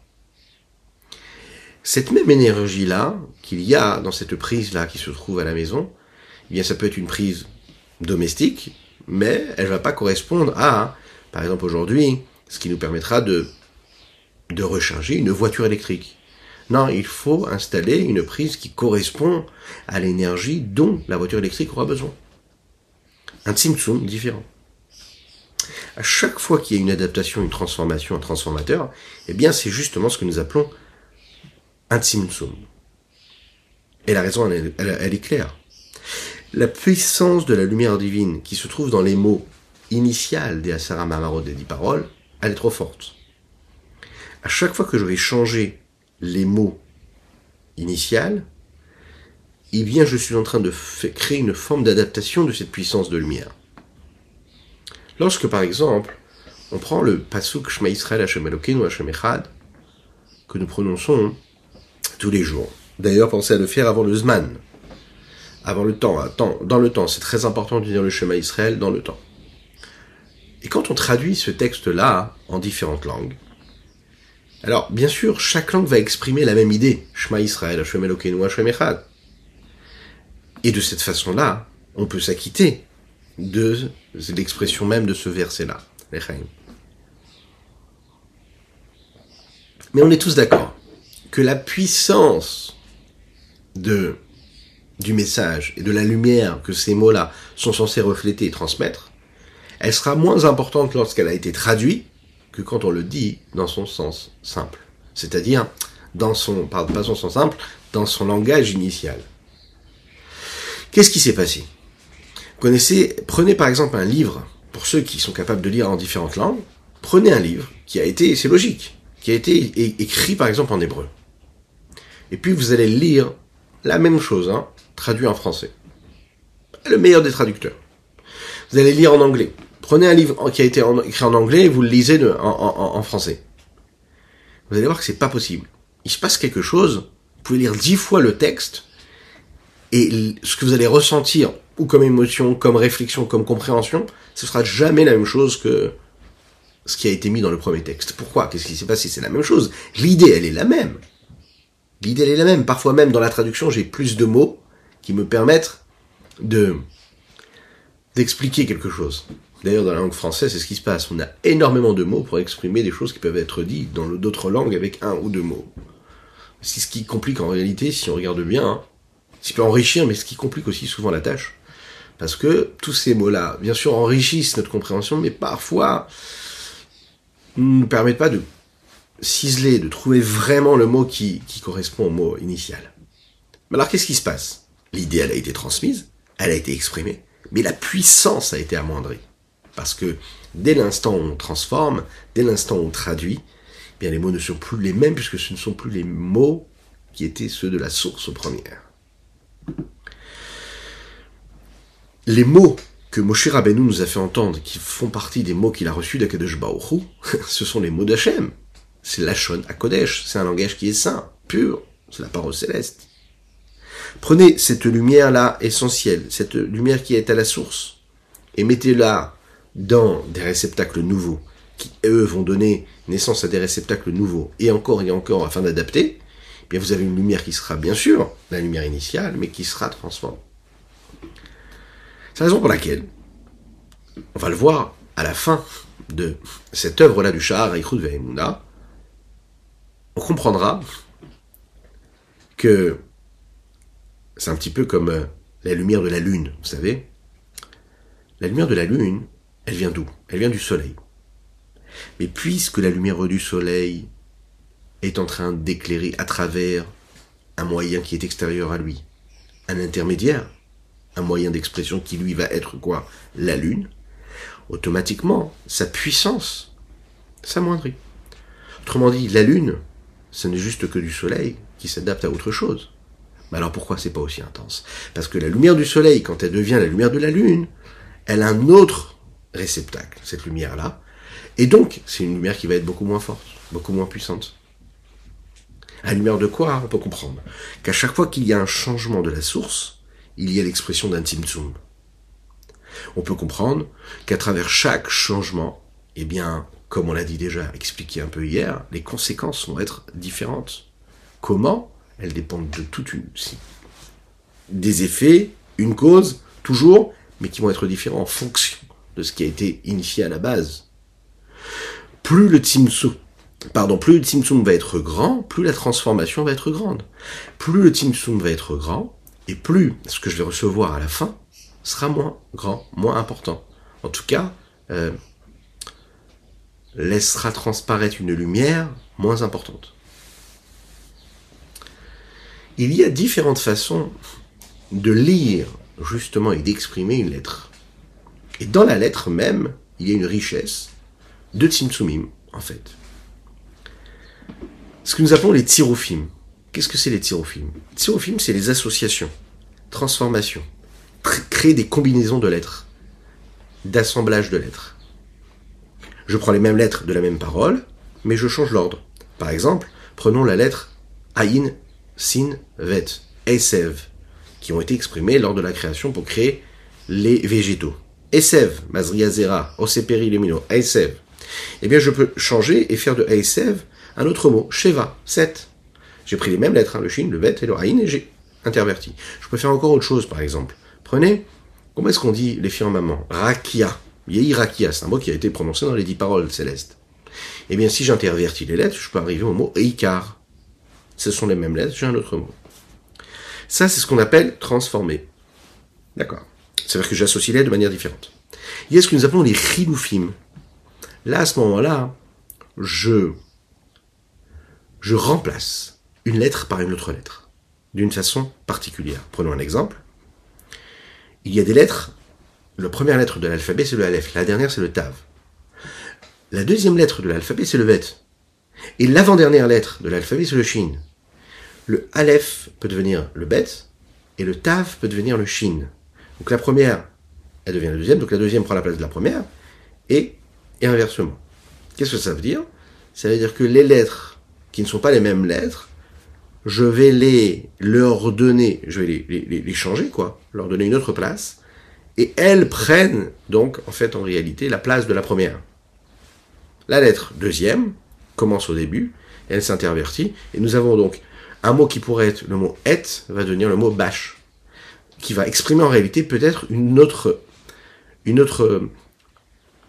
Cette même énergie-là, qu'il y a dans cette prise-là qui se trouve à la maison, eh bien ça peut être une prise domestique, mais elle va pas correspondre à, par exemple aujourd'hui, ce qui nous permettra de, de recharger une voiture électrique. Non, il faut installer une prise qui correspond à l'énergie dont la voiture électrique aura besoin. Un Tsimtsum différent. À chaque fois qu'il y a une adaptation, une transformation, un transformateur, eh bien c'est justement ce que nous appelons un Et la raison, elle, est claire. La puissance de la lumière divine qui se trouve dans les mots initiales des Asara des dix paroles, elle est trop forte. À chaque fois que je vais changer les mots initiales, eh bien, je suis en train de créer une forme d'adaptation de cette puissance de lumière. Lorsque, par exemple, on prend le Pasuk Shema Israël Hashem Elokeinu Hashem Echad, que nous prononçons tous les jours. D'ailleurs, pensez à le faire avant le Zman, avant le temps, dans le temps. C'est très important de dire le chemin Israël dans le temps. Et quand on traduit ce texte-là en différentes langues, alors bien sûr, chaque langue va exprimer la même idée, Shema Israël, Hashem Elokeinu, Hashem Echad. Et de cette façon-là, on peut s'acquitter de l'expression même de ce verset-là, Mais on est tous d'accord que la puissance de, du message et de la lumière que ces mots-là sont censés refléter et transmettre, elle sera moins importante lorsqu'elle a été traduite que quand on le dit dans son sens simple. C'est-à-dire, dans son, sens simple, dans son langage initial. Qu'est-ce qui s'est passé? Connaissez, prenez par exemple un livre, pour ceux qui sont capables de lire en différentes langues, prenez un livre qui a été, c'est logique, qui a été écrit par exemple en hébreu. Et puis vous allez lire la même chose, hein, traduit en français. Le meilleur des traducteurs. Vous allez lire en anglais. Prenez un livre qui a été écrit en anglais et vous le lisez en, français. Vous allez voir que c'est pas possible. Il se passe quelque chose. Vous pouvez lire dix fois le texte et ce que vous allez ressentir ou comme émotion, comme réflexion, comme compréhension, ce sera jamais la même chose que ce qui a été mis dans le premier texte. Pourquoi? Qu'est-ce qui s'est passé? C'est la même chose. L'idée, elle est la même. L'idée, elle est la même. Parfois même dans la traduction, j'ai plus de mots qui me permettent de d'expliquer quelque chose. D'ailleurs, dans la langue française, c'est ce qui se passe. On a énormément de mots pour exprimer des choses qui peuvent être dites dans d'autres langues avec un ou deux mots. C'est ce qui complique en réalité, si on regarde bien, hein. ce qui peut enrichir, mais ce qui complique aussi souvent la tâche. Parce que tous ces mots-là, bien sûr, enrichissent notre compréhension, mais parfois ne nous permettent pas de ciseler, de trouver vraiment le mot qui, correspond au mot initial. Mais alors qu'est-ce qui se passe? L'idée, elle a été transmise, elle a été exprimée, mais la puissance a été amoindrie. Parce que dès l'instant où on transforme, dès l'instant où on traduit, eh bien les mots ne sont plus les mêmes puisque ce ne sont plus les mots qui étaient ceux de la source première. Les mots que Moshe Rabbeinu nous a fait entendre, qui font partie des mots qu'il a reçus d'Akadosh Baruch (laughs) ce sont les mots d'Hachem. C'est l'Achon à Kodesh, c'est un langage qui est saint, pur, c'est la parole céleste. Prenez cette lumière-là essentielle, cette lumière qui est à la source, et mettez-la dans des réceptacles nouveaux, qui eux vont donner naissance à des réceptacles nouveaux, et encore et encore afin d'adapter, eh bien vous avez une lumière qui sera bien sûr la lumière initiale, mais qui sera transformée. C'est la raison pour laquelle, on va le voir à la fin de cette œuvre-là du Shahar Eichut Ve'emuna, on comprendra que c'est un petit peu comme euh, la lumière de la lune, vous savez. La lumière de la lune, elle vient d'où? Elle vient du soleil. Mais puisque la lumière du soleil est en train d'éclairer à travers un moyen qui est extérieur à lui, un intermédiaire, un moyen d'expression qui lui va être quoi? La lune, automatiquement, sa puissance s'amoindrit. Autrement dit, la lune, ce n'est juste que du soleil qui s'adapte à autre chose. Mais alors pourquoi c'est pas aussi intense? Parce que la lumière du soleil, quand elle devient la lumière de la lune, elle a un autre réceptacle, cette lumière-là. Et donc, c'est une lumière qui va être beaucoup moins forte, beaucoup moins puissante. À la lumière de quoi On peut comprendre qu'à chaque fois qu'il y a un changement de la source, il y a l'expression d'un timtsum. On peut comprendre qu'à travers chaque changement, eh bien, comme on l'a dit déjà, expliqué un peu hier, les conséquences vont être différentes. Comment? Elles dépendent de toute une des effets, une cause, toujours, mais qui vont être différents en fonction de ce qui a été initié à la base. Plus le timsum, pardon, plus le va être grand, plus la transformation va être grande. Plus le timsum va être grand, et plus ce que je vais recevoir à la fin sera moins grand, moins important. En tout cas, euh, laissera transparaître une lumière moins importante. Il y a différentes façons de lire justement et d'exprimer une lettre. Et dans la lettre même, il y a une richesse de Tzimtzumim, en fait. Ce que nous appelons les tirofim. Qu'est-ce que c'est les tirofim Tirofim, c'est les associations, transformations, créer des combinaisons de lettres, d'assemblage de lettres. Je prends les mêmes lettres de la même parole, mais je change l'ordre. Par exemple, prenons la lettre Aïn Sin, Vet, Esev, qui ont été exprimés lors de la création pour créer les végétaux. Esev, Mazriazera, Oseperi, Lemino, Esev. Eh bien, je peux changer et faire de Esev un autre mot, Sheva, 7. J'ai pris les mêmes lettres, hein, le Shin, le Vet et le Aïn, et j'ai interverti. Je peux faire encore autre chose, par exemple. Prenez, comment est-ce qu'on dit les filles en maman Rakia. Yehi c'est un mot qui a été prononcé dans les dix paroles célestes. Eh bien, si j'intervertis les lettres, je peux arriver au mot Eikar ce sont les mêmes lettres, j'ai un autre mot. Ça, c'est ce qu'on appelle transformer. D'accord. C'est-à-dire que j'associe les de manière différente. Il y a ce que nous appelons les chiloufim. Là, à ce moment-là, je, je remplace une lettre par une autre lettre, d'une façon particulière. Prenons un exemple. Il y a des lettres la première lettre de l'alphabet, c'est le Aleph. La dernière, c'est le Tav. La deuxième lettre de l'alphabet, c'est le Bet. Et l'avant-dernière lettre de l'alphabet, c'est le Shin. Le Aleph peut devenir le Bet, et le Tav peut devenir le Shin. Donc la première, elle devient la deuxième, donc la deuxième prend la place de la première, et, inversement. Qu'est-ce que ça veut dire? Ça veut dire que les lettres qui ne sont pas les mêmes lettres, je vais les leur donner, je vais les changer, quoi, leur donner une autre place, et elles prennent donc, en fait, en réalité, la place de la première. La lettre deuxième commence au début, elle s'intervertit, et nous avons donc un mot qui pourrait être le mot et va devenir le mot bâche, qui va exprimer en réalité peut-être une autre, une autre,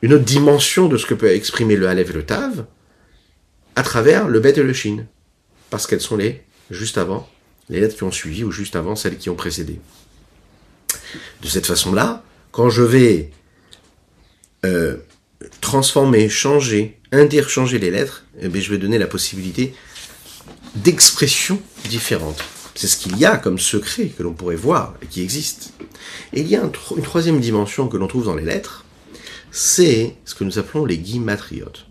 une autre dimension de ce que peut exprimer le Aleph et le Tav à travers le Bet et le Shin, parce qu'elles sont les juste avant, les lettres qui ont suivi ou juste avant celles qui ont précédé. De cette façon-là, quand je vais euh, transformer, changer, interchanger les lettres, eh bien, je vais donner la possibilité d'expressions différentes. C'est ce qu'il y a comme secret que l'on pourrait voir et qui existe. Et il y a une troisième dimension que l'on trouve dans les lettres, c'est ce que nous appelons les guimatriotes.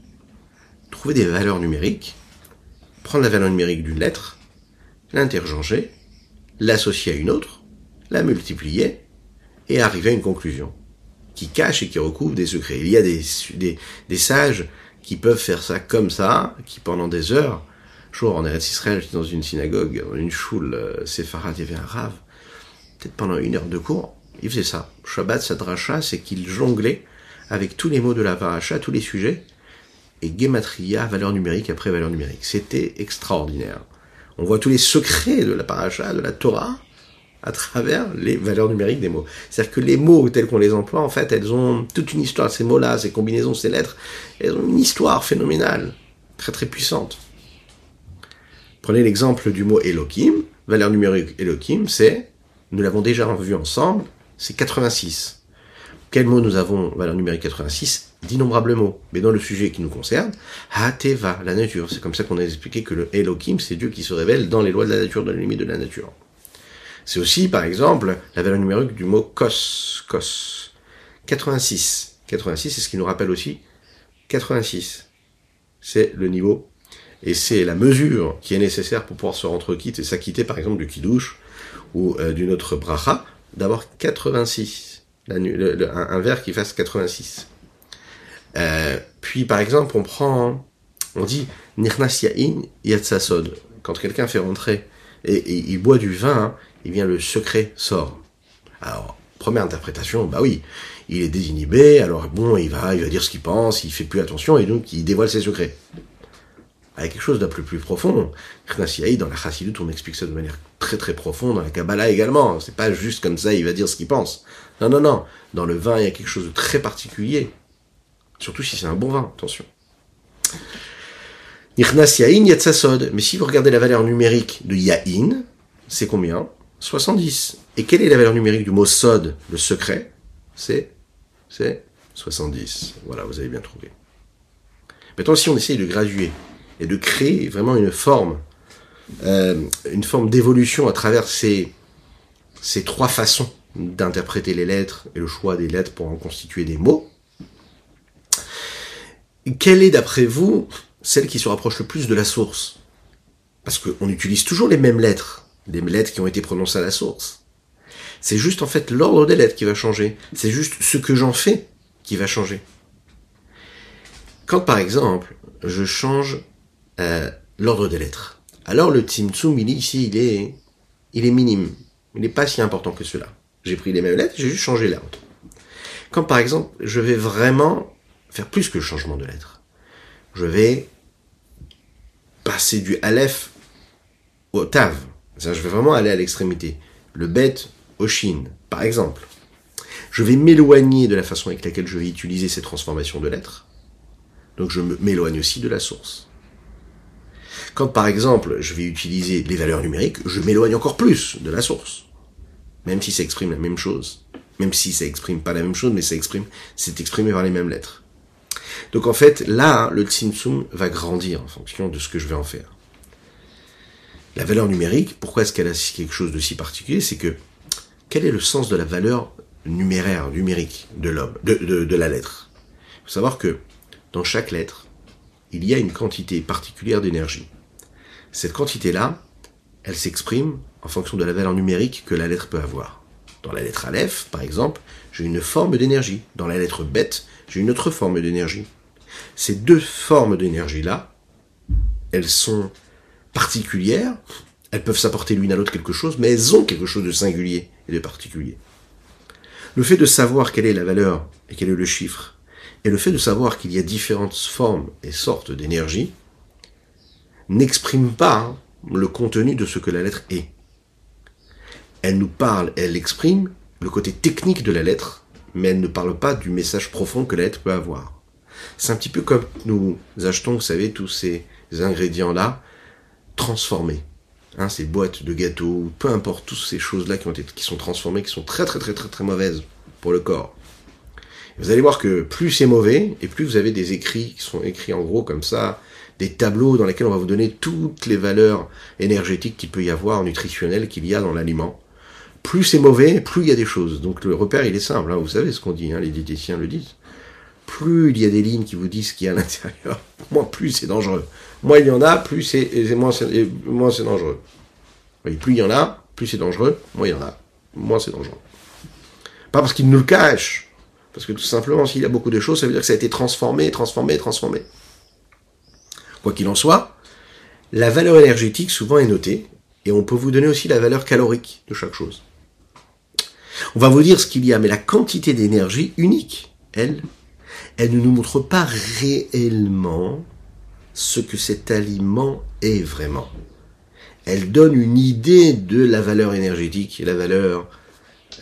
Trouver des valeurs numériques, prendre la valeur numérique d'une lettre, l'interchanger, l'associer à une autre, la multiplier et arriver à une conclusion qui cache et qui recouvre des secrets. Il y a des, sages qui peuvent faire ça comme ça, qui pendant des heures jour en Eretz Israël, j'étais dans une synagogue, une choule euh, séfarade, il y avait un rave, peut-être pendant une heure de cours, il faisait ça. Shabbat, sa dracha, c'est qu'il jonglait avec tous les mots de la paracha, tous les sujets, et gematria, valeur numérique après valeur numérique. C'était extraordinaire. On voit tous les secrets de la paracha, de la Torah, à travers les valeurs numériques des mots. C'est-à-dire que les mots tels qu'on les emploie, en fait, elles ont toute une histoire. Ces mots-là, ces combinaisons, ces lettres, elles ont une histoire phénoménale, très très puissante. Prenez l'exemple du mot Elohim. Valeur numérique Elohim, c'est, nous l'avons déjà vu ensemble, c'est 86. Quel mot nous avons, valeur numérique 86 D'innombrables mots. Mais dans le sujet qui nous concerne, Hateva, la nature. C'est comme ça qu'on a expliqué que le Elohim, c'est Dieu qui se révèle dans les lois de la nature, dans les limites de la nature. C'est aussi, par exemple, la valeur numérique du mot kos, kos. 86. 86, c'est ce qui nous rappelle aussi 86. C'est le niveau et c'est la mesure qui est nécessaire pour pouvoir se rendre quitte et s'acquitter par exemple du kidouche ou euh, d'une autre bracha, d'avoir 86, un, verre qui fasse 86. Euh, puis par exemple on prend, on dit nirnas yain yatsasod. Quand quelqu'un fait rentrer et, il boit du vin, il vient le secret sort. Alors première interprétation, bah oui, il est désinhibé, alors bon, il va, il va dire ce qu'il pense, il fait plus attention et donc il dévoile ses secrets avec quelque chose d'un peu plus profond. dans la Chassidut, on explique ça de manière très très profonde, dans la Kabbalah également. C'est pas juste comme ça, il va dire ce qu'il pense. Non, non, non. Dans le vin, il y a quelque chose de très particulier. Surtout si c'est un bon vin, attention. Mais si vous regardez la valeur numérique de Yain, c'est combien? 70. Et quelle est la valeur numérique du mot Sod, le secret? C'est c'est 70. Voilà, vous avez bien trouvé. Maintenant, si on essaye de graduer et de créer vraiment une forme, euh, une forme d'évolution à travers ces, ces trois façons d'interpréter les lettres et le choix des lettres pour en constituer des mots. Quelle est d'après vous celle qui se rapproche le plus de la source? Parce qu'on utilise toujours les mêmes lettres, les lettres qui ont été prononcées à la source. C'est juste en fait l'ordre des lettres qui va changer. C'est juste ce que j'en fais qui va changer. Quand par exemple, je change euh, l'ordre des lettres. Alors le Tzimtzum, il, ici, il est, il est minime. Il n'est pas si important que cela. J'ai pris les mêmes lettres, j'ai juste changé l'ordre. Quand par exemple, je vais vraiment faire plus que le changement de lettres. Je vais passer du Aleph au Tav. je vais vraiment aller à l'extrémité. Le Bet au Shin, par exemple. Je vais m'éloigner de la façon avec laquelle je vais utiliser ces transformations de lettres. Donc je m'éloigne aussi de la source. Quand par exemple je vais utiliser les valeurs numériques, je m'éloigne encore plus de la source. Même si ça exprime la même chose. Même si ça exprime pas la même chose, mais ça exprime, c'est exprimé par les mêmes lettres. Donc en fait, là, le Tzimtzum va grandir en fonction de ce que je vais en faire. La valeur numérique, pourquoi est-ce qu'elle a quelque chose de si particulier? C'est que, quel est le sens de la valeur numéraire, numérique de l'homme, de, de la lettre? Il faut savoir que dans chaque lettre, il y a une quantité particulière d'énergie. Cette quantité-là, elle s'exprime en fonction de la valeur numérique que la lettre peut avoir. Dans la lettre Aleph, par exemple, j'ai une forme d'énergie. Dans la lettre Bet, j'ai une autre forme d'énergie. Ces deux formes d'énergie-là, elles sont particulières, elles peuvent s'apporter l'une à l'autre quelque chose, mais elles ont quelque chose de singulier et de particulier. Le fait de savoir quelle est la valeur et quel est le chiffre, et le fait de savoir qu'il y a différentes formes et sortes d'énergie, n'exprime pas le contenu de ce que la lettre est. Elle nous parle, elle exprime le côté technique de la lettre, mais elle ne parle pas du message profond que la lettre peut avoir. C'est un petit peu comme nous achetons, vous savez, tous ces ingrédients-là transformés. Hein, ces boîtes de gâteaux, peu importe, toutes ces choses-là qui, qui sont transformées, qui sont très très très très très mauvaises pour le corps. Vous allez voir que plus c'est mauvais, et plus vous avez des écrits qui sont écrits en gros comme ça, des tableaux dans lesquels on va vous donner toutes les valeurs énergétiques qu'il peut y avoir, nutritionnelles qu'il y a dans l'aliment. Plus c'est mauvais, plus il y a des choses. Donc le repère, il est simple, hein, vous savez ce qu'on dit, hein, les diététiciens le disent. Plus il y a des lignes qui vous disent ce qu'il y a à l'intérieur, (laughs) moins plus c'est dangereux. Moins il y en a, plus c'est moins c'est moins c'est dangereux. plus il y en a, plus c'est dangereux, moins il y en a, moins c'est dangereux. Pas parce qu'il nous le cache, parce que tout simplement s'il y a beaucoup de choses, ça veut dire que ça a été transformé, transformé, transformé. Quoi qu'il en soit, la valeur énergétique souvent est notée, et on peut vous donner aussi la valeur calorique de chaque chose. On va vous dire ce qu'il y a, mais la quantité d'énergie unique, elle, elle ne nous montre pas réellement ce que cet aliment est vraiment. Elle donne une idée de la valeur énergétique et la valeur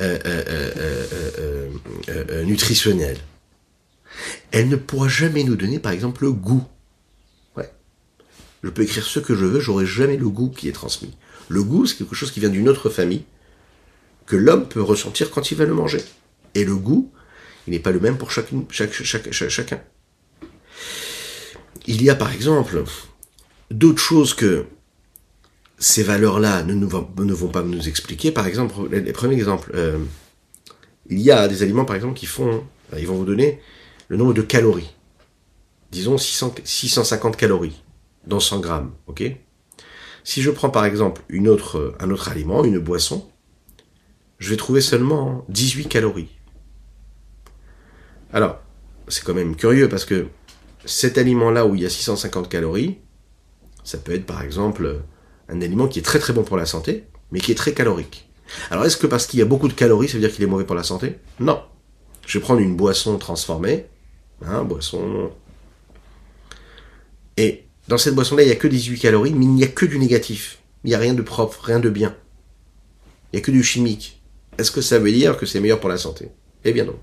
euh, euh, euh, nutritionnelle. Elle ne pourra jamais nous donner, par exemple, le goût. Je peux écrire ce que je veux, j'aurai jamais le goût qui est transmis. Le goût, c'est quelque chose qui vient d'une autre famille, que l'homme peut ressentir quand il va le manger. Et le goût, il n'est pas le même pour chacun. Il y a par exemple d'autres choses que ces valeurs-là ne, vont pas nous expliquer. Par exemple, les, premiers exemples, euh, il y a des aliments par exemple qui font, ils vont vous donner le nombre de calories. Disons 600, 650 calories dans 100 grammes, ok? Si je prends par exemple autre, un autre aliment, une boisson, je vais trouver seulement 18 calories. Alors, c'est quand même curieux parce que cet aliment-là où il y a 650 calories, ça peut être par exemple un aliment qui est très très bon pour la santé, mais qui est très calorique. Alors est-ce que parce qu'il y a beaucoup de calories, ça veut dire qu'il est mauvais pour la santé? Non. Je vais prendre une boisson transformée, hein, boisson... Et dans cette boisson-là, il n'y a que 18 calories, mais il n'y a que du négatif. Il n'y a rien de propre, rien de bien. Il n'y a que du chimique. Est-ce que ça veut dire que c'est meilleur pour la santé? Eh bien non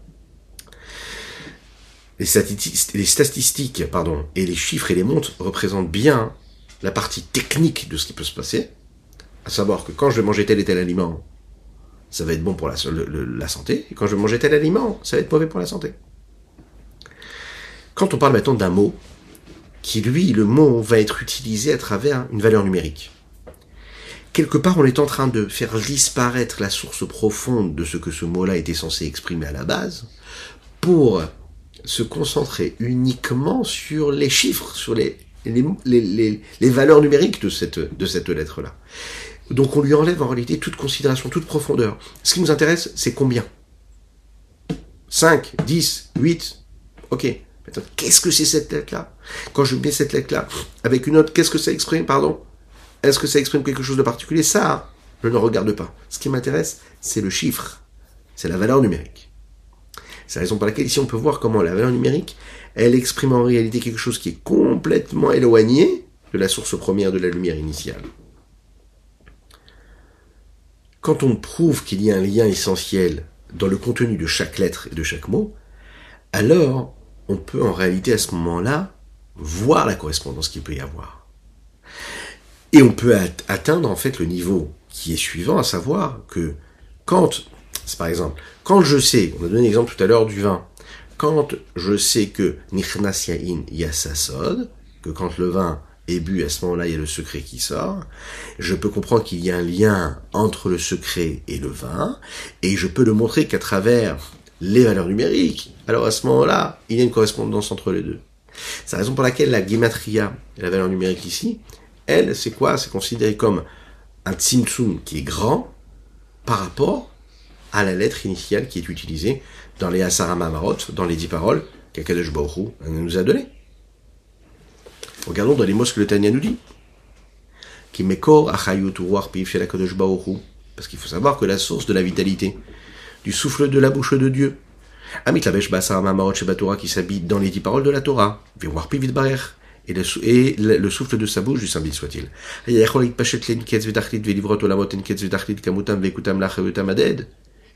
les statistiques, pardon, et les chiffres et les montres représentent bien la partie technique de ce qui peut se passer, à savoir que quand je vais manger tel et tel aliment, ça va être bon pour la, la santé, et quand je vais manger tel aliment, ça va être mauvais pour la santé. Quand on parle maintenant d'un mot, qui lui, le mot va être utilisé à travers une valeur numérique. Quelque part, on est en train de faire disparaître la source profonde de ce que ce mot-là était censé exprimer à la base, pour se concentrer uniquement sur les chiffres, sur les, les, les, les valeurs numériques de cette, de cette lettre-là. Donc on lui enlève en réalité toute considération, toute profondeur. Ce qui nous intéresse, c'est combien? 5, 10, 8 Ok. Qu'est-ce que c'est cette lettre-là Quand je mets cette lettre-là avec une autre, qu'est-ce que ça exprime? Pardon? Est-ce que ça exprime quelque chose de particulier? Ça, je ne regarde pas. Ce qui m'intéresse, c'est le chiffre. C'est la valeur numérique. C'est la raison pour laquelle ici on peut voir comment la valeur numérique, elle exprime en réalité quelque chose qui est complètement éloigné de la source première de la lumière initiale. Quand on prouve qu'il y a un lien essentiel dans le contenu de chaque lettre et de chaque mot, alors on peut en réalité à ce moment-là voir la correspondance qu'il peut y avoir. Et on peut atteindre en fait le niveau qui est suivant, à savoir que quand par exemple, quand je sais, on a donné l'exemple tout à l'heure du vin, quand je sais que Nichnas Yain Yassasod, que quand le vin et bu, à ce moment-là, il y a le secret qui sort. Je peux comprendre qu'il y a un lien entre le secret et le vin, et je peux le montrer qu'à travers les valeurs numériques. Alors à ce moment-là, il y a une correspondance entre les deux. C'est la raison pour laquelle la gematria, la valeur numérique ici, elle, c'est quoi? C'est considéré comme un tzimtzum qui est grand par rapport à la lettre initiale qui est utilisée dans les Asarama Marot, dans les dix paroles qu'Akadosh Baruch nous a données. Regardons dans les mots ce que le Tanya nous dit. Parce qu'il faut savoir que la source de la vitalité, du souffle de la bouche de Dieu, Amit la Torah qui s'habite dans les dix paroles de la Torah, le, et le souffle de sa bouche du Saint soit-il.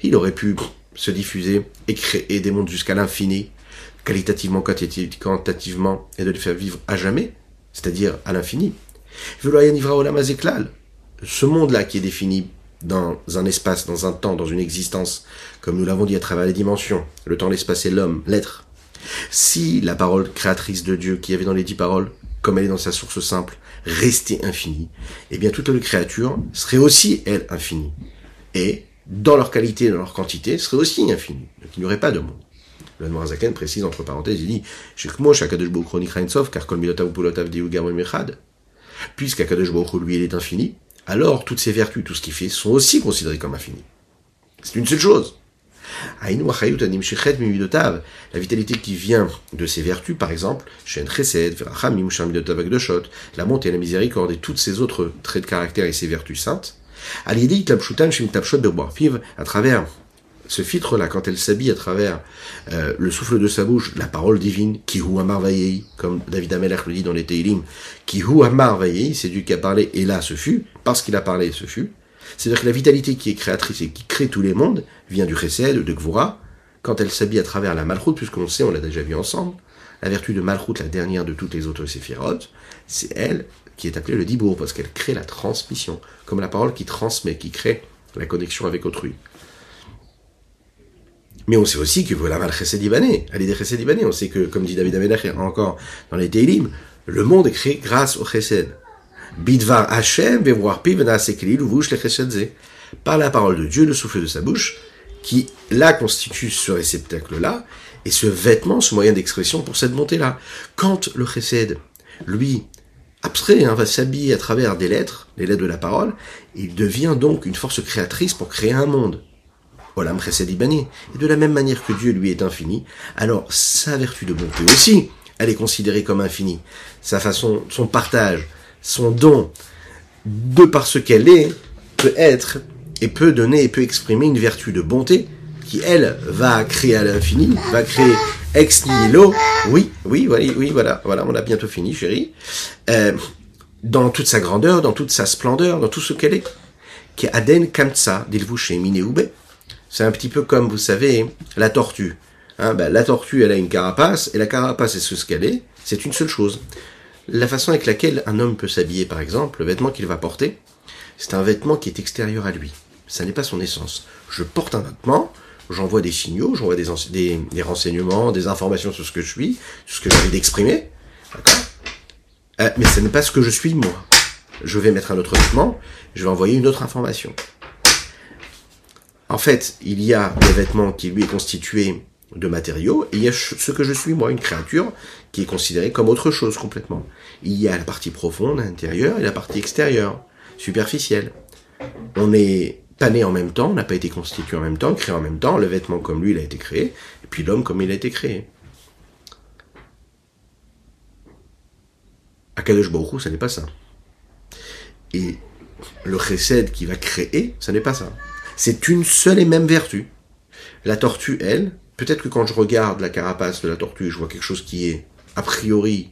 Il aurait pu se diffuser et créer des mondes jusqu'à l'infini, qualitativement, quantitativement, et de les faire vivre à jamais, c'est-à-dire à, l'infini. Ce monde-là qui est défini dans un espace, dans un temps, dans une existence, comme nous l'avons dit à travers les dimensions, le temps, l'espace et l'homme, l'être. Si la parole créatrice de Dieu qui avait dans les dix paroles, comme elle est dans sa source simple, restait infinie, eh bien toutes les créatures seraient aussi, elles, infinies. Et dans leur qualité, dans leur quantité, serait aussi infini. Donc il n'y aurait pas de monde. Le Zaken précise entre parenthèses, il dit Puisqu'Akadosh lui, il est infini, alors toutes ses vertus, tout ce qu'il fait, sont aussi considérées comme infinies. C'est une seule chose. La vitalité qui vient de ses vertus, par exemple, la montée et la miséricorde et toutes ces autres traits de caractère et ses vertus saintes, à travers ce filtre-là, quand elle s'habille à travers euh, le souffle de sa bouche, la parole divine, Kihu Amar comme David Amelech le dit dans les Teilim, Kihu Amar c'est Dieu qui a parlé, et là ce fut, parce qu'il a parlé, ce fut. C'est-à-dire que la vitalité qui est créatrice et qui crée tous les mondes vient du Chesed, de Gvura, quand elle s'habille à travers la Malchut, puisqu'on sait, on l'a déjà vu ensemble, la vertu de Malchut, la dernière de toutes les autres séphirotes, c'est elle qui est appelée le Dibour, parce qu'elle crée la transmission, comme la parole qui transmet, qui crée la connexion avec autrui. Mais on sait aussi que voilà le chesed ibané, des chesed ibané, on sait que, comme dit David Amelach encore dans les Teilim, le monde est créé grâce au chesed. Bidvar Hashem vevoir le Par la parole de Dieu, le souffle de sa bouche, qui là constitue ce réceptacle-là, et ce vêtement, ce moyen d'expression pour cette montée-là. Quand le chesed, lui, abstrait, hein, va s'habiller à travers des lettres, les lettres de la parole, il devient donc une force créatrice pour créer un monde. Et de la même manière que Dieu lui est infini, alors sa vertu de bonté aussi, elle est considérée comme infinie. Sa façon, son partage, son don, de par ce qu'elle est, peut être et peut donner et peut exprimer une vertu de bonté qui, elle, va créer à l'infini, va créer ex nihilo. Oui, oui, oui, oui, voilà, voilà, on a bientôt fini, chérie. Euh, dans toute sa grandeur, dans toute sa splendeur, dans tout ce qu'elle est. Qui Aden Kamtsa, Dilvouche Mineoube. C'est un petit peu comme, vous savez, la tortue. Hein, ben, la tortue, elle a une carapace, et la carapace, c'est ce qu'elle est, c'est une seule chose. La façon avec laquelle un homme peut s'habiller, par exemple, le vêtement qu'il va porter, c'est un vêtement qui est extérieur à lui. Ça n'est pas son essence. Je porte un vêtement, j'envoie des signaux, j'envoie des, renseignements, des informations sur ce que je suis, sur ce que j'ai envie d'exprimer. Euh, mais ce n'est pas ce que je suis, moi. Je vais mettre un autre vêtement, je vais envoyer une autre information. En fait, il y a le vêtement qui lui est constitué de matériaux, et il y a ce que je suis, moi, une créature, qui est considérée comme autre chose complètement. Il y a la partie profonde, intérieure, et la partie extérieure, superficielle. On n'est pas né en même temps, on n'a pas été constitué en même temps, créé en même temps, le vêtement comme lui, il a été créé, et puis l'homme comme il a été créé. Akadosh Baruch ça n'est pas ça. Et le chesed qui va créer, ça n'est pas ça. C'est une seule et même vertu. La tortue, elle, peut-être que quand je regarde la carapace de la tortue, je vois quelque chose qui est a priori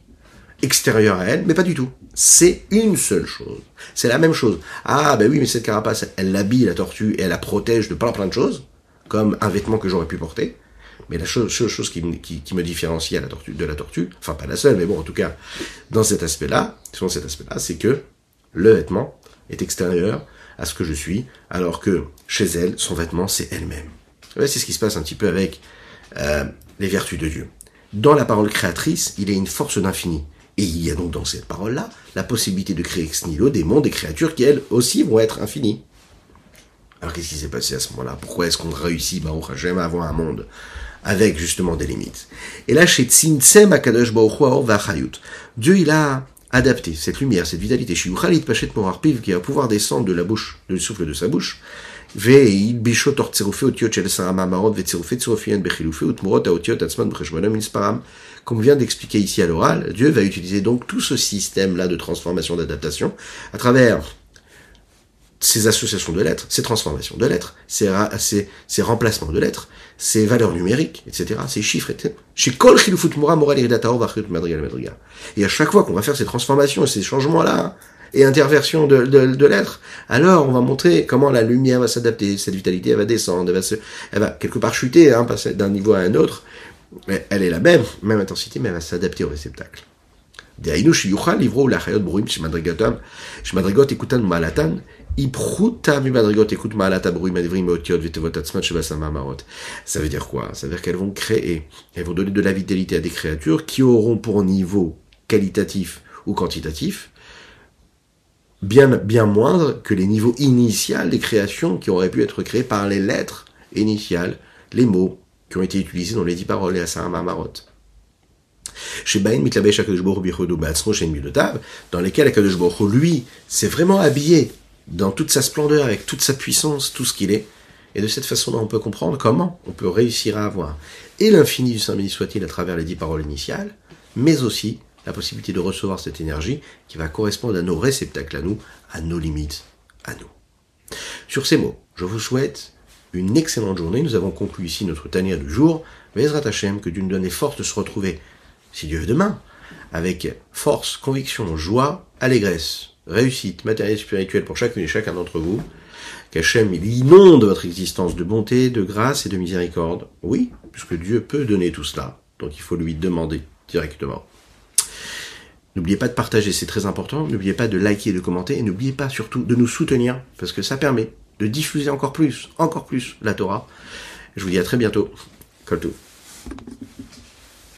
extérieur à elle, mais pas du tout. C'est une seule chose. C'est la même chose. Ah ben oui, mais cette carapace, elle l'habille la tortue et elle la protège de plein plein de choses, comme un vêtement que j'aurais pu porter. Mais la chose, chose qui, me différencie à la tortue, de la tortue, enfin pas la seule, mais bon, en tout cas, dans cet aspect-là, sur cet aspect-là, c'est que le vêtement est extérieur à ce que je suis, alors que chez elle, son vêtement, c'est elle-même. C'est ce qui se passe un petit peu avec euh, les vertus de Dieu. Dans la parole créatrice, il est une force d'infini. Et il y a donc dans cette parole-là la possibilité de créer ex nihilo des mondes, des créatures qui elles aussi vont être infinies. Alors qu'est-ce qui s'est passé à ce moment-là? Pourquoi est-ce qu'on réussit, Baruch Hashem, à avoir un monde avec justement des limites? Et là, chez Tzinsem Akadosh Baruch Dieu il a adapter cette lumière, cette vitalité, Shiuchalit Pachet Morarpiv, qui va pouvoir descendre de la bouche, du souffle de sa bouche, Otiot Comme vient d'expliquer ici à l'oral, Dieu va utiliser donc tout ce système-là de transformation, d'adaptation, à travers ces associations de lettres, ces transformations de lettres, ces, ces remplacements de lettres, ces valeurs numériques, etc., ces chiffres, etc. Et à chaque fois qu'on va faire ces transformations et ces changements-là, et interversion de, de, l'être, alors on va montrer comment la lumière va s'adapter, cette vitalité elle va descendre, elle va, se, elle va quelque part chuter, hein, passer d'un niveau à un autre, elle est la même, même intensité, mais elle va s'adapter au réceptacle. דהיינו שיוכל לברוא להחיות ברואים שמדרגתם, שמדרגות איכותן ומעלתן, איפחותה ממדרגות איכות מעלת הברואים הדברים מאותיות ותיבות עצמן שבעשם מאמרות. Ça veut dire quoi Ça veut dire qu'elles vont créer, elles vont donner de la vitalité à des créatures qui auront pour niveau qualitatif ou quantitatif bien, bien moindre que les niveaux initiaux des créations qui auraient pu être créées par les lettres initiales, les mots qui ont été utilisés dans les dix paroles et à Sarah Marmarot. dans lesquels Akadosh lui, s'est vraiment habillé dans toute sa splendeur, avec toute sa puissance, tout ce qu'il est. Et de cette façon-là, on peut comprendre comment on peut réussir à avoir et l'infini du Saint béni soit-il à travers les dix paroles initiales, mais aussi la possibilité de recevoir cette énergie qui va correspondre à nos réceptacles à nous, à nos limites à nous. Sur ces mots, je vous souhaite une excellente journée. Nous avons conclu ici notre tanière du jour. Vezrat Hashem, que Dieu nous donne les de se retrouver, si Dieu veut demain, avec force, conviction, joie, allégresse, réussite matérielle et spirituelle pour chacune et chacun d'entre vous. Qu'Hachem, inonde votre existence de bonté, de grâce et de miséricorde. Oui, puisque Dieu peut donner tout cela. Donc il faut lui demander directement. N'oubliez pas de partager, c'est très important. N'oubliez pas de liker, de commenter. Et n'oubliez pas surtout de nous soutenir, parce que ça permet de diffuser encore plus, encore plus la Torah. Je vous dis à très bientôt. Tout.